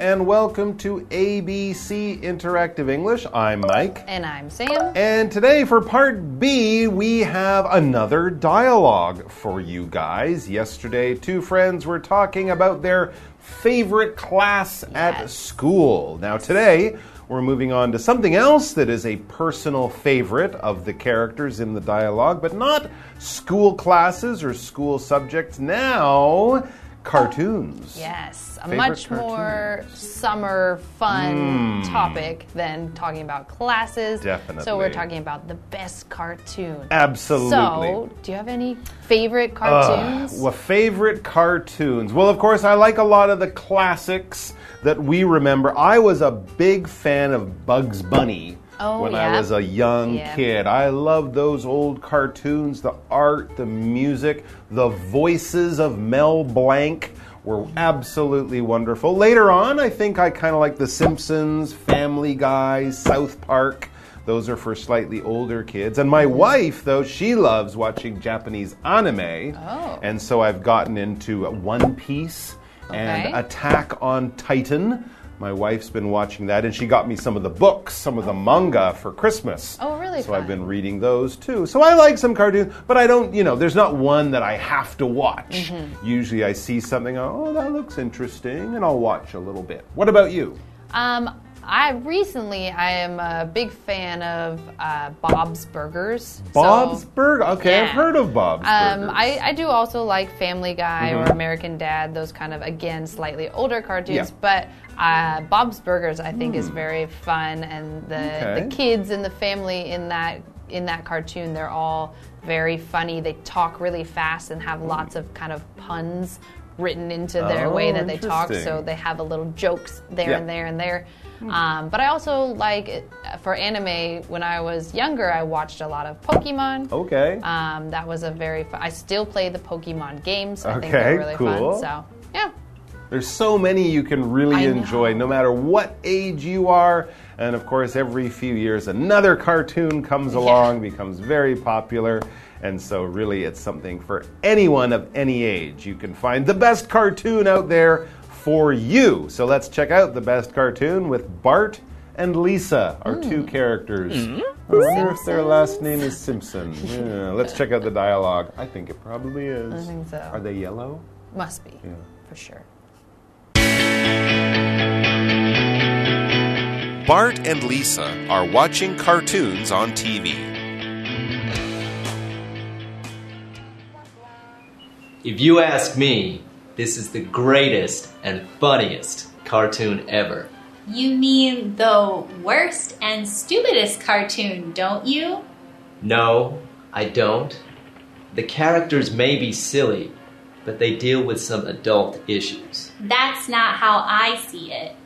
and welcome to ABC Interactive English. I'm Mike. And I'm Sam. And today, for part B, we have another dialogue for you guys. Yesterday, two friends were talking about their favorite class at school. Now, today, we're moving on to something else that is a personal favorite of the characters in the dialogue, but not school classes or school subjects. Now, cartoons. Yes, a Favorite much more summer fun hmm. topic than talking about classes. Definitely. So we're talking about the best cartoon. Absolutely. So, do you have any favorite cartoons? Well, favorite cartoons. Well, of course, I like a lot of the classics that we remember. I was a big fan of Bugs Bunny. Oh, when I was a young Yeah. kid, I loved those old cartoons. The art, the music, the voices of Mel Blanc were absolutely wonderful. Later on, I think I kind of like The Simpsons, Family Guy, South Park. Those are for slightly older kids. And my wife, though, she loves watching Japanese anime. Oh. And so I've gotten into One Piece and Attack on Titan. My wife's been watching that, and she got me some of the books, some of the manga for Christmas. Oh, really So I've been reading those too. So I like some cartoons, but I don't, you know, there's not one that I have to watch. Mm-hmm. Usually I see something, oh, that looks interesting, and I'll watch a little bit. What about you? Um, I recently I am a big fan of uh, Bob's Burgers. So- Bob's Burger. Okay, I've heard of Bob's Um, Burgers. I, I do also like Family Guy Mm-hmm. or American Dad, those kind of, again, slightly older cartoons. Yeah. But uh, Bob's Burgers, I think, is very fun. And the, Okay. the kids and the family in that, in that cartoon, they're all very funny. They talk really fast and have lots of kind of puns written into their Oh, way that they talk. So they have a little jokes there Yeah. and there and there. Um, but I also like, uh, for anime, when I was younger, I watched a lot of Pokemon. okay. Um, that was a very fun. I still play the Pokemon games. I think Okay, they're really cool. fun. So, yeah. There's so many you can really enjoy, no matter what age you are. And of course, every few years, another cartoon comes along, becomes very popular. And so, really, it's something for anyone of any age. You can find the best cartoon out there for you. So, let's check out the best cartoon with Bart and Lisa, our Hmm. two characters. I wonder if their last name is Simpson. Yeah, let's check out the dialogue. I think it probably is. I think so. Are they yellow? Must be, yeah. for sure. Bart and Lisa are watching cartoons on TV. If you ask me, this is the greatest and funniest cartoon ever. You mean the worst and stupidest cartoon, don't you? No, I don't. The characters may be silly, but they deal with some adult issues. That's not how I see it.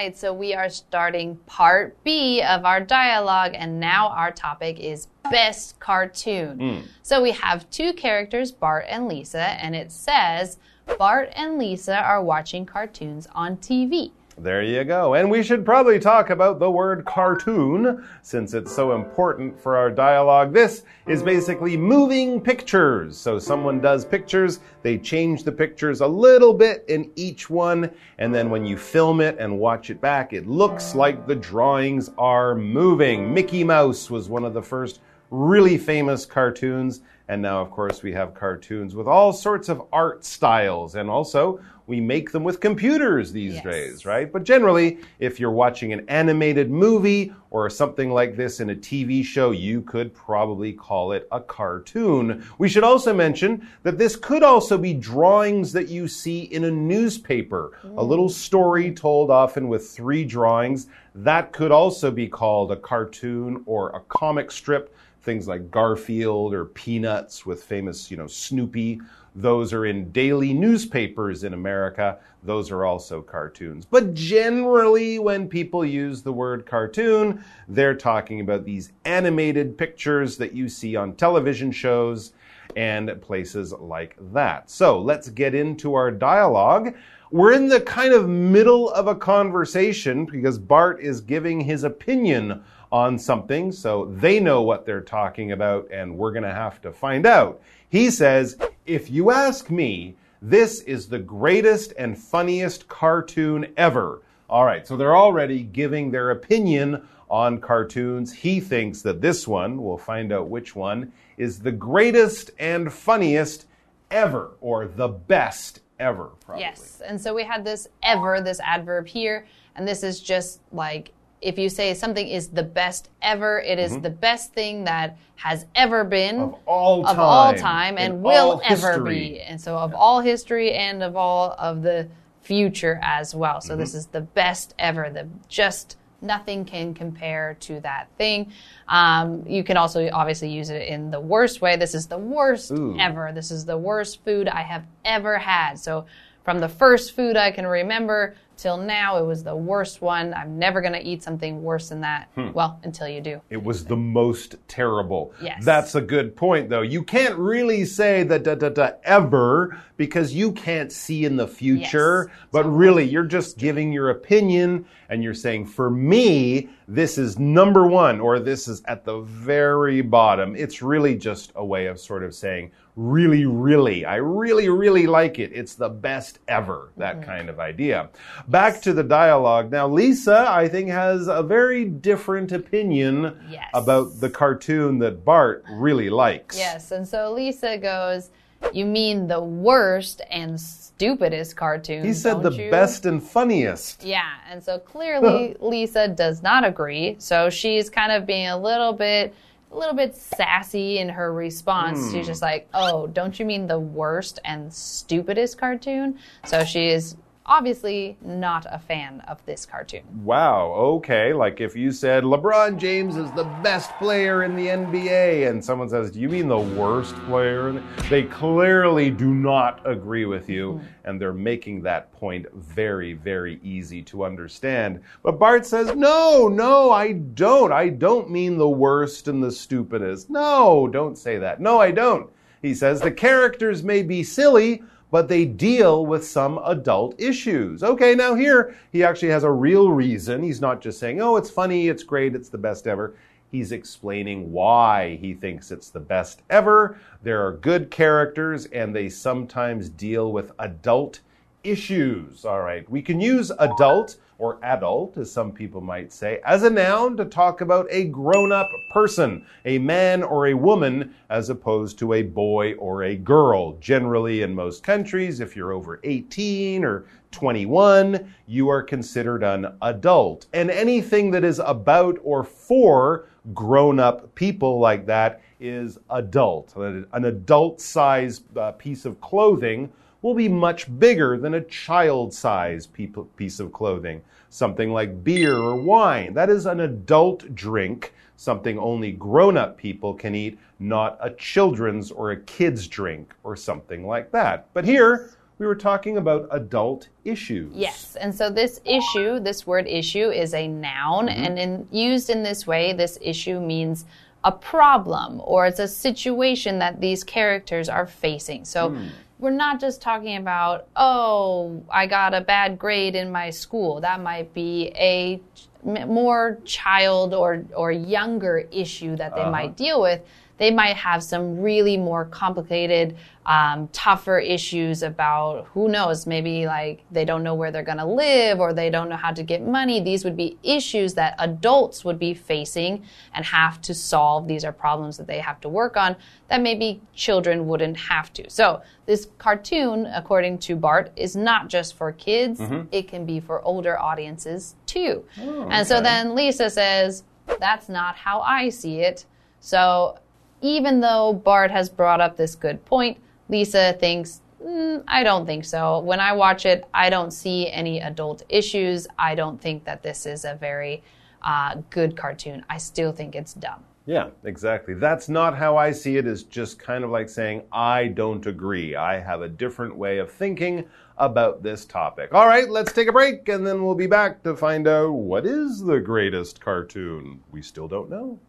Right, so we are starting part B of our dialogue, and now our topic is best cartoon. Hmm. So we have two characters, Bart and Lisa, and it says Bart and Lisa are watching cartoons on TV. There you go. And we should probably talk about the word cartoon since it's so important for our dialogue. This is basically moving pictures. So someone does pictures, they change the pictures a little bit in each one, and then when you film it and watch it back, it looks like the drawings are moving. Mickey Mouse was one of the first really famous cartoons. And now, of course, we have cartoons with all sorts of art styles. And also, we make them with computers these Yes. days, right? But generally, if you're watching an animated movie or something like this in a TV show, you could probably call it a cartoon. We should also mention that this could also be drawings that you see in a newspaper. A little story told often with three drawings. That could also be called a cartoon or a comic strip things like Garfield or Peanuts with famous, you know, Snoopy. Those are in daily newspapers in America. Those are also cartoons. But generally, when people use the word cartoon, they're talking about these animated pictures that you see on television shows and places like that. So let's get into our dialogue. We're in the kind of middle of a conversation because Bart is giving his opinion on something, so they know what they're talking about, and we're going to have to find out. He says, If you ask me, this is the greatest and funniest cartoon ever. All right, so they're already giving their opinion on cartoons. He thinks that this one, we'll find out which one, is the greatest and funniest ever, or the best ever, probably. Yes. And so we had this ever, this adverb here, and this is just like if you say something is the best ever, it is the best thing that has ever been Mm-hmm. Of all time, of all time, and will ever be. And so of all history and of all of the future as well. So Mm-hmm. this is the best ever, the just nothing can compare to that thing. Um, you can also obviously use it in the worst way. This is the worst Ooh. ever. This is the worst food I have ever had. So from the first food I can remember till now, it was the worst one. I'm never going to eat something worse than that. Hmm. Well, until you do. It was the most terrible. Yes. That's a good point, though. You can't really say the da da da ever because you can't see in the future. Yes. But really, you're just giving your opinion and you're saying, for me, this is number one or this is at the very bottom. It's really just a way of sort of saying, really, really, I really, really like it. It's the best ever. That Mm-hmm. kind of idea. Back to the dialogue. Now, Lisa, I think, has a very different opinion Yes. about the cartoon that Bart really likes. Yes. And so Lisa goes, You mean the worst and stupidest cartoon? He said the you?" best and funniest. Yeah, and so clearly Lisa does not agree. So she's kind of being a little bit a little bit sassy in her response. Hmm. She's just like, "Oh, don't you mean the worst and stupidest cartoon?" So she is obviously not a fan of this cartoon. Wow, okay. Like if you said LeBron James is the best player in the NBA, and someone says, Do you mean the worst player? They clearly do not agree with you, hmm. and they're making that point very, very easy to understand. But Bart says, No, no, I don't. I don't mean the worst and the stupidest. No, don't say that. No, I don't. He says, The characters may be silly but they deal with some adult issues. Okay, now here he actually has a real reason. He's not just saying, oh, it's funny, it's great, it's the best ever. He's explaining why he thinks it's the best ever. There are good characters, and they sometimes deal with adult issues. All right, we can use adult or adult, as some people might say, as a noun to talk about a grown up person, a man or a woman, as opposed to a boy or a girl. Generally, in most countries, if you're over 18 or 21, you are considered an adult. And anything that is about or for grown up people like that is adult. An adult sized uh, piece of clothing will be much bigger than a child sized piece of clothing. Something like beer or wine, that is an adult drink, something only grown up people can eat, not a children's or a kid's drink or something like that. But here, we were talking about adult issues. Yes, and so this issue, this word issue, is a noun, mm-hmm. and in, used in this way, this issue means a problem or it's a situation that these characters are facing. So hmm. We're not just talking about, oh, I got a bad grade in my school. That might be a more child or or younger issue that they uh-huh. might deal with. They might have some really more complicated, um, tougher issues about who knows, maybe like they don't know where they're going to live or they don't know how to get money. These would be issues that adults would be facing and have to solve. These are problems that they have to work on that maybe children wouldn't have to. So, this cartoon, according to Bart, is not just for kids, it can be for older audiences too. And so then Lisa says, That's not how I see it. So, even though Bart has brought up this good point, Lisa thinks, "Mm, I don't think so. When I watch it, I don't see any adult issues. I don't think that this is a very uh, good cartoon. I still think it's dumb. Yeah, exactly. That's not how I see it, is just kind of like saying, I don't agree. I have a different way of thinking about this topic. All right, let's take a break and then we'll be back to find out what is the greatest cartoon. We still don't know.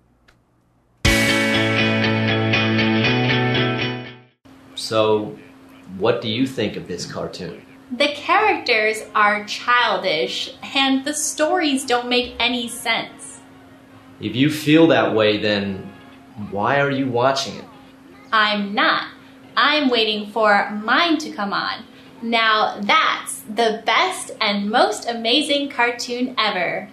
So, what do you think of this cartoon? The characters are childish and the stories don't make any sense. If you feel that way, then why are you watching it? I'm not. I'm waiting for mine to come on. Now that's the best and most amazing cartoon ever.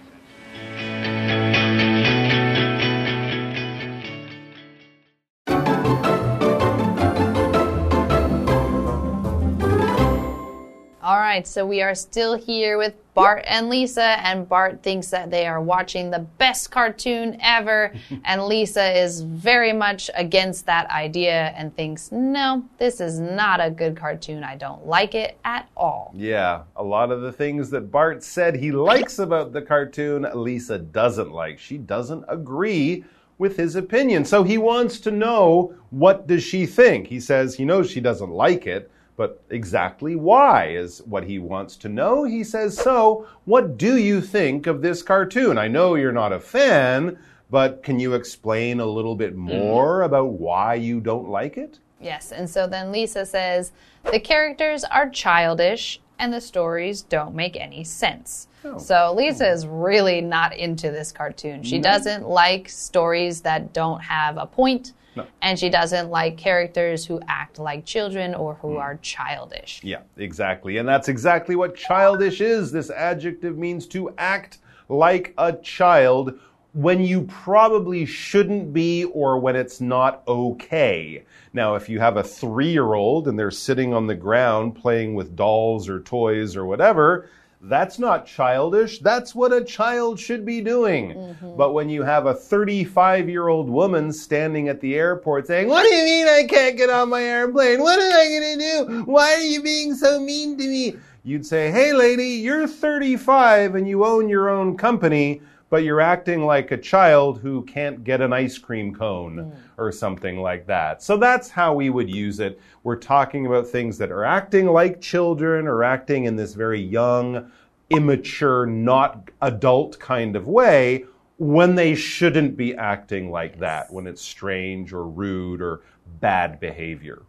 Right, so we are still here with Bart and Lisa, and Bart thinks that they are watching the best cartoon ever, and Lisa is very much against that idea and thinks, no, this is not a good cartoon. I don't like it at all. Yeah, a lot of the things that Bart said he likes about the cartoon, Lisa doesn't like. She doesn't agree with his opinion. So he wants to know what does she think? He says he knows she doesn't like it, but exactly why is what he wants to know. He says, "So, what do you think of this cartoon? I know you're not a fan, but can you explain a little bit mm-hmm. more about why you don't like it?" Yes, and so then Lisa says, the characters are childish and the stories don't make any sense. Oh, so Lisa hmm. is really not into this cartoon. She doesn't like stories that don't have a point, and she doesn't like characters who act like children or who hmm. are childish. Yeah, exactly. And that's exactly what childish is. This adjective means to act like a child when you probably shouldn't be or when it's not okay. Now, if you have a three year old and they're sitting on the ground playing with dolls or toys or whatever, that's not childish. That's what a child should be doing. Mm-hmm. But when you have a 35 year old woman standing at the airport saying, What do you mean I can't get on my airplane? What am I going to do? Why are you being so mean to me? You'd say, Hey, lady, you're 35 and you own your own company, but you're acting like a child who can't get an ice cream cone hmm. or something like that. So that's how we would use it. We're talking about things that are acting like children or acting in this very young, immature, not adult kind of way when they shouldn't be acting like that, when it's strange or rude or bad behavior.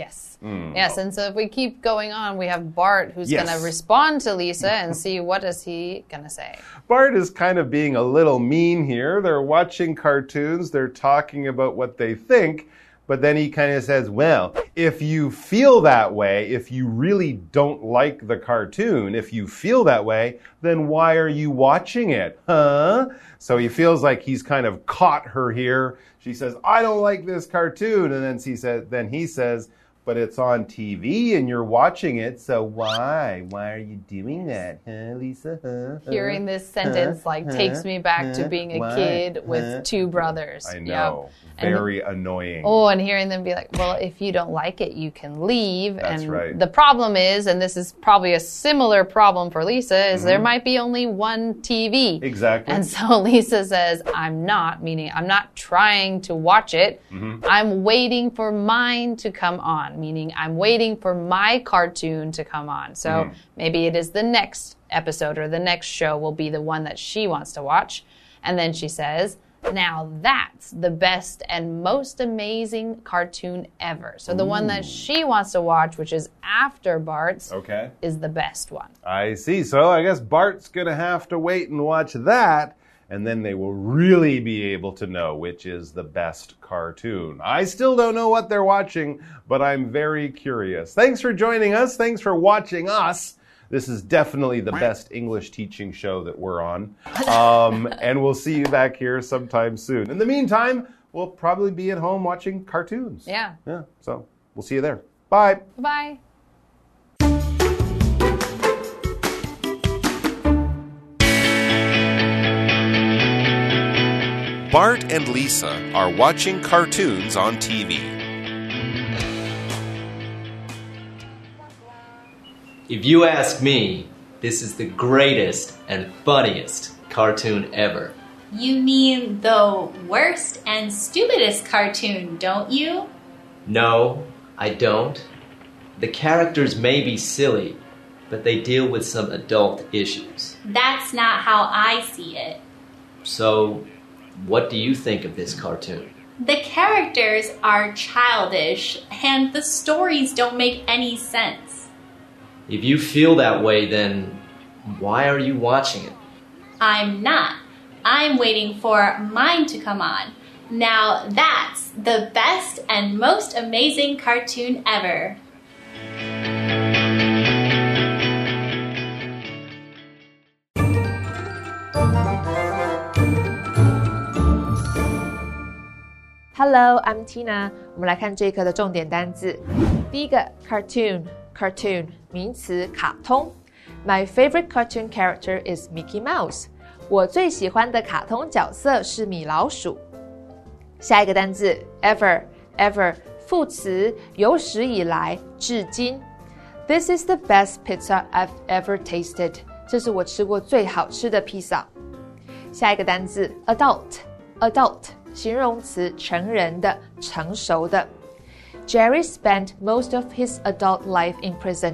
Yes. Hmm. Yes, and so if we keep going on, we have Bart who's Yes. going to respond to Lisa and see what is he going to say. Bart is kind of being a little mean here. They're watching cartoons, they're talking about what they think, but then he kind of says, Well, if you feel that way, if you really don't like the cartoon, if you feel that way, then why are you watching it? Huh? So he feels like he's kind of caught her here. She says, I don't like this cartoon. And then he says, then he says, but it's on TV and you're watching it, so why? Why are you doing that, huh, Lisa? Huh? Huh? Hearing this sentence like takes me back to being a why, kid with two brothers. I Yep. know. And- Very annoying. Oh, and hearing them be like, well, if you don't like it, you can leave. That's and right. the problem is, and this is probably a similar problem for Lisa, is Mm-hmm. there might be only one TV. Exactly. And so Lisa says, I'm not, meaning I'm not trying to watch it. Mm-hmm. I'm waiting for mine to come on, meaning I'm waiting for my cartoon to come on. So Mm. maybe it is the next episode or the next show will be the one that she wants to watch. And then she says, now that's the best and most amazing cartoon ever. So the one that she wants to watch, which is after Bart's, okay. is the best one. I see. So I guess Bart's going to have to wait and watch that, and then they will really be able to know which is the best cartoon. I still don't know what they're watching, but I'm very curious. Thanks for joining us. Thanks for watching us. This is definitely the best English teaching show that we're on. Um, and we'll see you back here sometime soon. In the meantime, we'll probably be at home watching cartoons. Yeah. Yeah. So we'll see you there. Bye. Bye. Bart and Lisa are watching cartoons on TV. If you ask me, this is the greatest and funniest cartoon ever. You mean the worst and stupidest cartoon, don't you? No, I don't. The characters may be silly, but they deal with some adult issues. That's not how I see it. So, what do you think of this cartoon? The characters are childish and the stories don't make any sense. If you feel that way, then why are you watching it? I'm not. I'm waiting for mine to come on. Now that's the best and most amazing cartoon ever. Hello, I'm Tina。我们来看这一课的重点单字。第一个，cartoon，cartoon 名词，卡通。My favorite cartoon character is Mickey Mouse。我最喜欢的卡通角色是米老鼠。下一个单字，ever，ever 副词，有史以来，至今。This is the best pizza I've ever tasted。这是我吃过最好吃的披萨。下一个单字，adult，adult。 形容词，成人的、成熟的。Jerry spent most of his adult life in prison.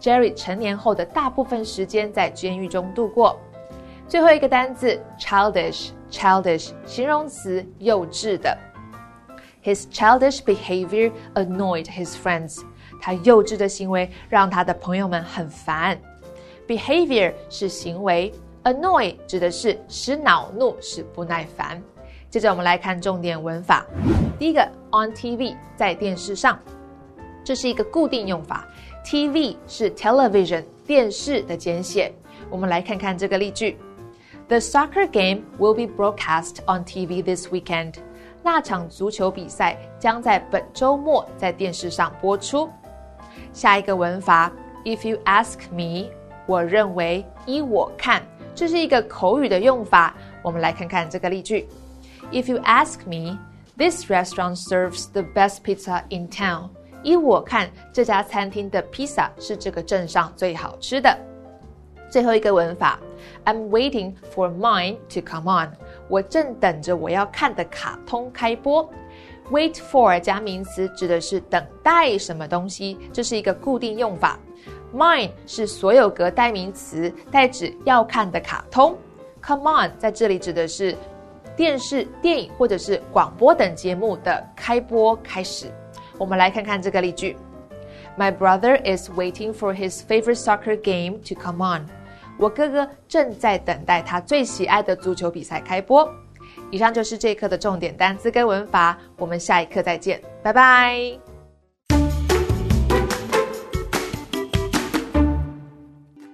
Jerry 成年后的大部分时间在监狱中度过。最后一个单词，childish，childish，形容词，幼稚的。His childish behavior annoyed his friends. 他幼稚的行为让他的朋友们很烦。Behavior 是行为，annoy 指的是使恼怒，使不耐烦。 接着我们来看重点文法。第一个，on TV，在电视上，这是一个固定用法。TV 是 television，电视的简写。我们来看看这个例句：The soccer game will be broadcast on TV this weekend。那场足球比赛将在本周末在电视上播出。下一个文法，If you ask me，我认为，依我看，这是一个口语的用法。我们来看看这个例句。If you ask me, this restaurant serves the best pizza in town. 依我看，这家餐厅的披萨是这个镇上最好吃的。最后一个文法，I'm waiting for mine to come on。我正等着我要看的卡通开播。Wait for 加名词指的是等待什么东西，这是一个固定用法。Mine 是所有格代名词，代指要看的卡通。Come on 在这里指的是。 电视、电影或者是广播等节目的开播开始，我们来看看这个例句：My brother is waiting for his favorite soccer game to come on。我哥哥正在等待他最喜爱的足球比赛开播。以上就是这一课的重点单词跟文法，我们下一课再见，拜拜。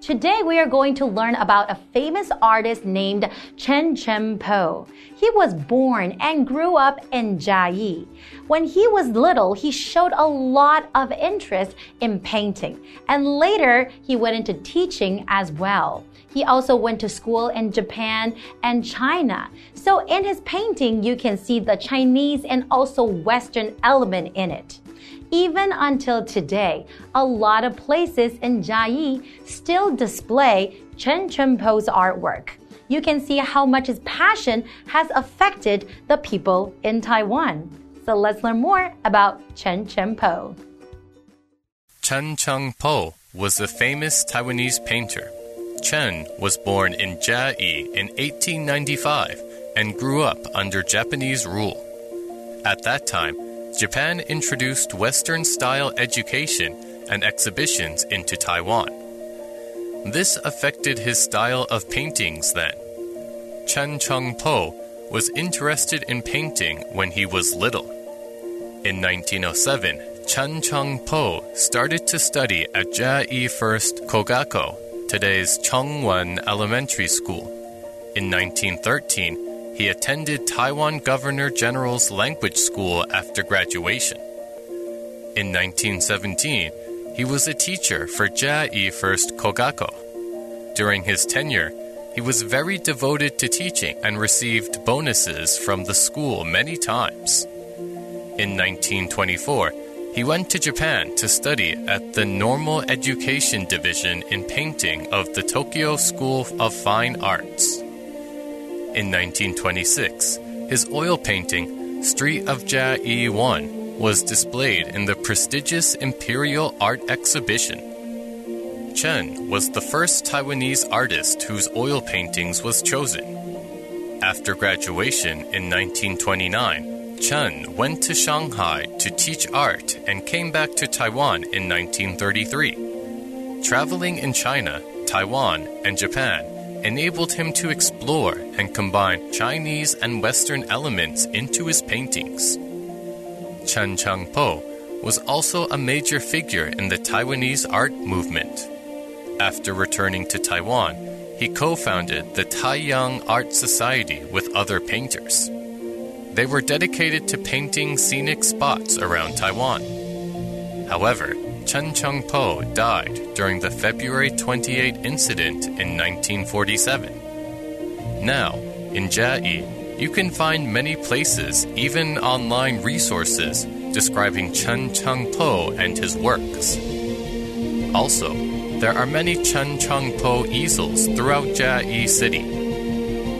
Today we are going to learn about a famous artist named Chen Cheng-po. He was born and grew up in Chiayi. When he was little, he showed a lot of interest in painting, and later he went into teaching as well. He also went to school in Japan and China. So in his painting, you can see the Chinese and also Western element in it. Even until today, a lot of places in Chiayi still display Chen Cheng-po's artwork. You can see how much his passion has affected the people in Taiwan. So let's learn more about Chen Chenpo. Chen Cheng-po was a famous Taiwanese painter. Chen was born in Chiayi in 1895 and grew up under Japanese rule. At that time, Japan introduced Western style education and exhibitions into Taiwan. This affected his style of paintings then. Chen Cheng-po was interested in painting when he was little. In 1907, Chen Cheng-po started to study at Chiayi First Kogako, today's Chongwen Elementary School. In 1913, he attended Taiwan Governor General's Language School after graduation. In 1917, he was a teacher for Chiayi First Kogako. During his tenure, he was very devoted to teaching and received bonuses from the school many times. In 1924, he went to Japan to study at the Normal Education Division in Painting of the Tokyo School of Fine Arts. In 1926, his oil painting, Street of Chiayi, was displayed in the prestigious Imperial Art Exhibition. Chen was the first Taiwanese artist whose oil paintings was chosen. After graduation in 1929, Chen went to Shanghai to teach art and came back to Taiwan in 1933. Traveling in China, Taiwan, and Japan enabled him to explore and combine Chinese and Western elements into his paintings. Chen Cheng-po was also a major figure in the Taiwanese art movement. After returning to Taiwan, he co founded the Taiyang Art Society with other painters. They were dedicated to painting scenic spots around Taiwan. However, Chen Cheng-po died during the February 28 incident in 1947. Now, in Chiayi, you can find many places, even online resources, describing Chen Cheng-po and his works. Also, there are many Chen Cheng-po easels throughout Chiayi City.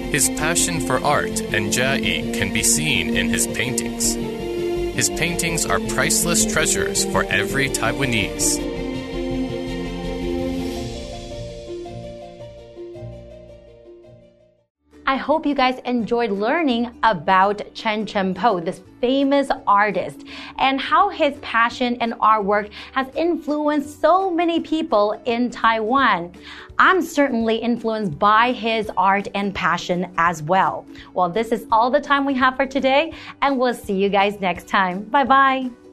His passion for art and Chiayi can be seen in his paintings. His paintings are priceless treasures for every Taiwanese. I hope you guys enjoyed learning about Chen Cheng-po, this famous artist, and how his passion and artwork has influenced so many people in Taiwan. I'm certainly influenced by his art and passion as well. Well, this is all the time we have for today, and we'll see you guys next time. Bye bye.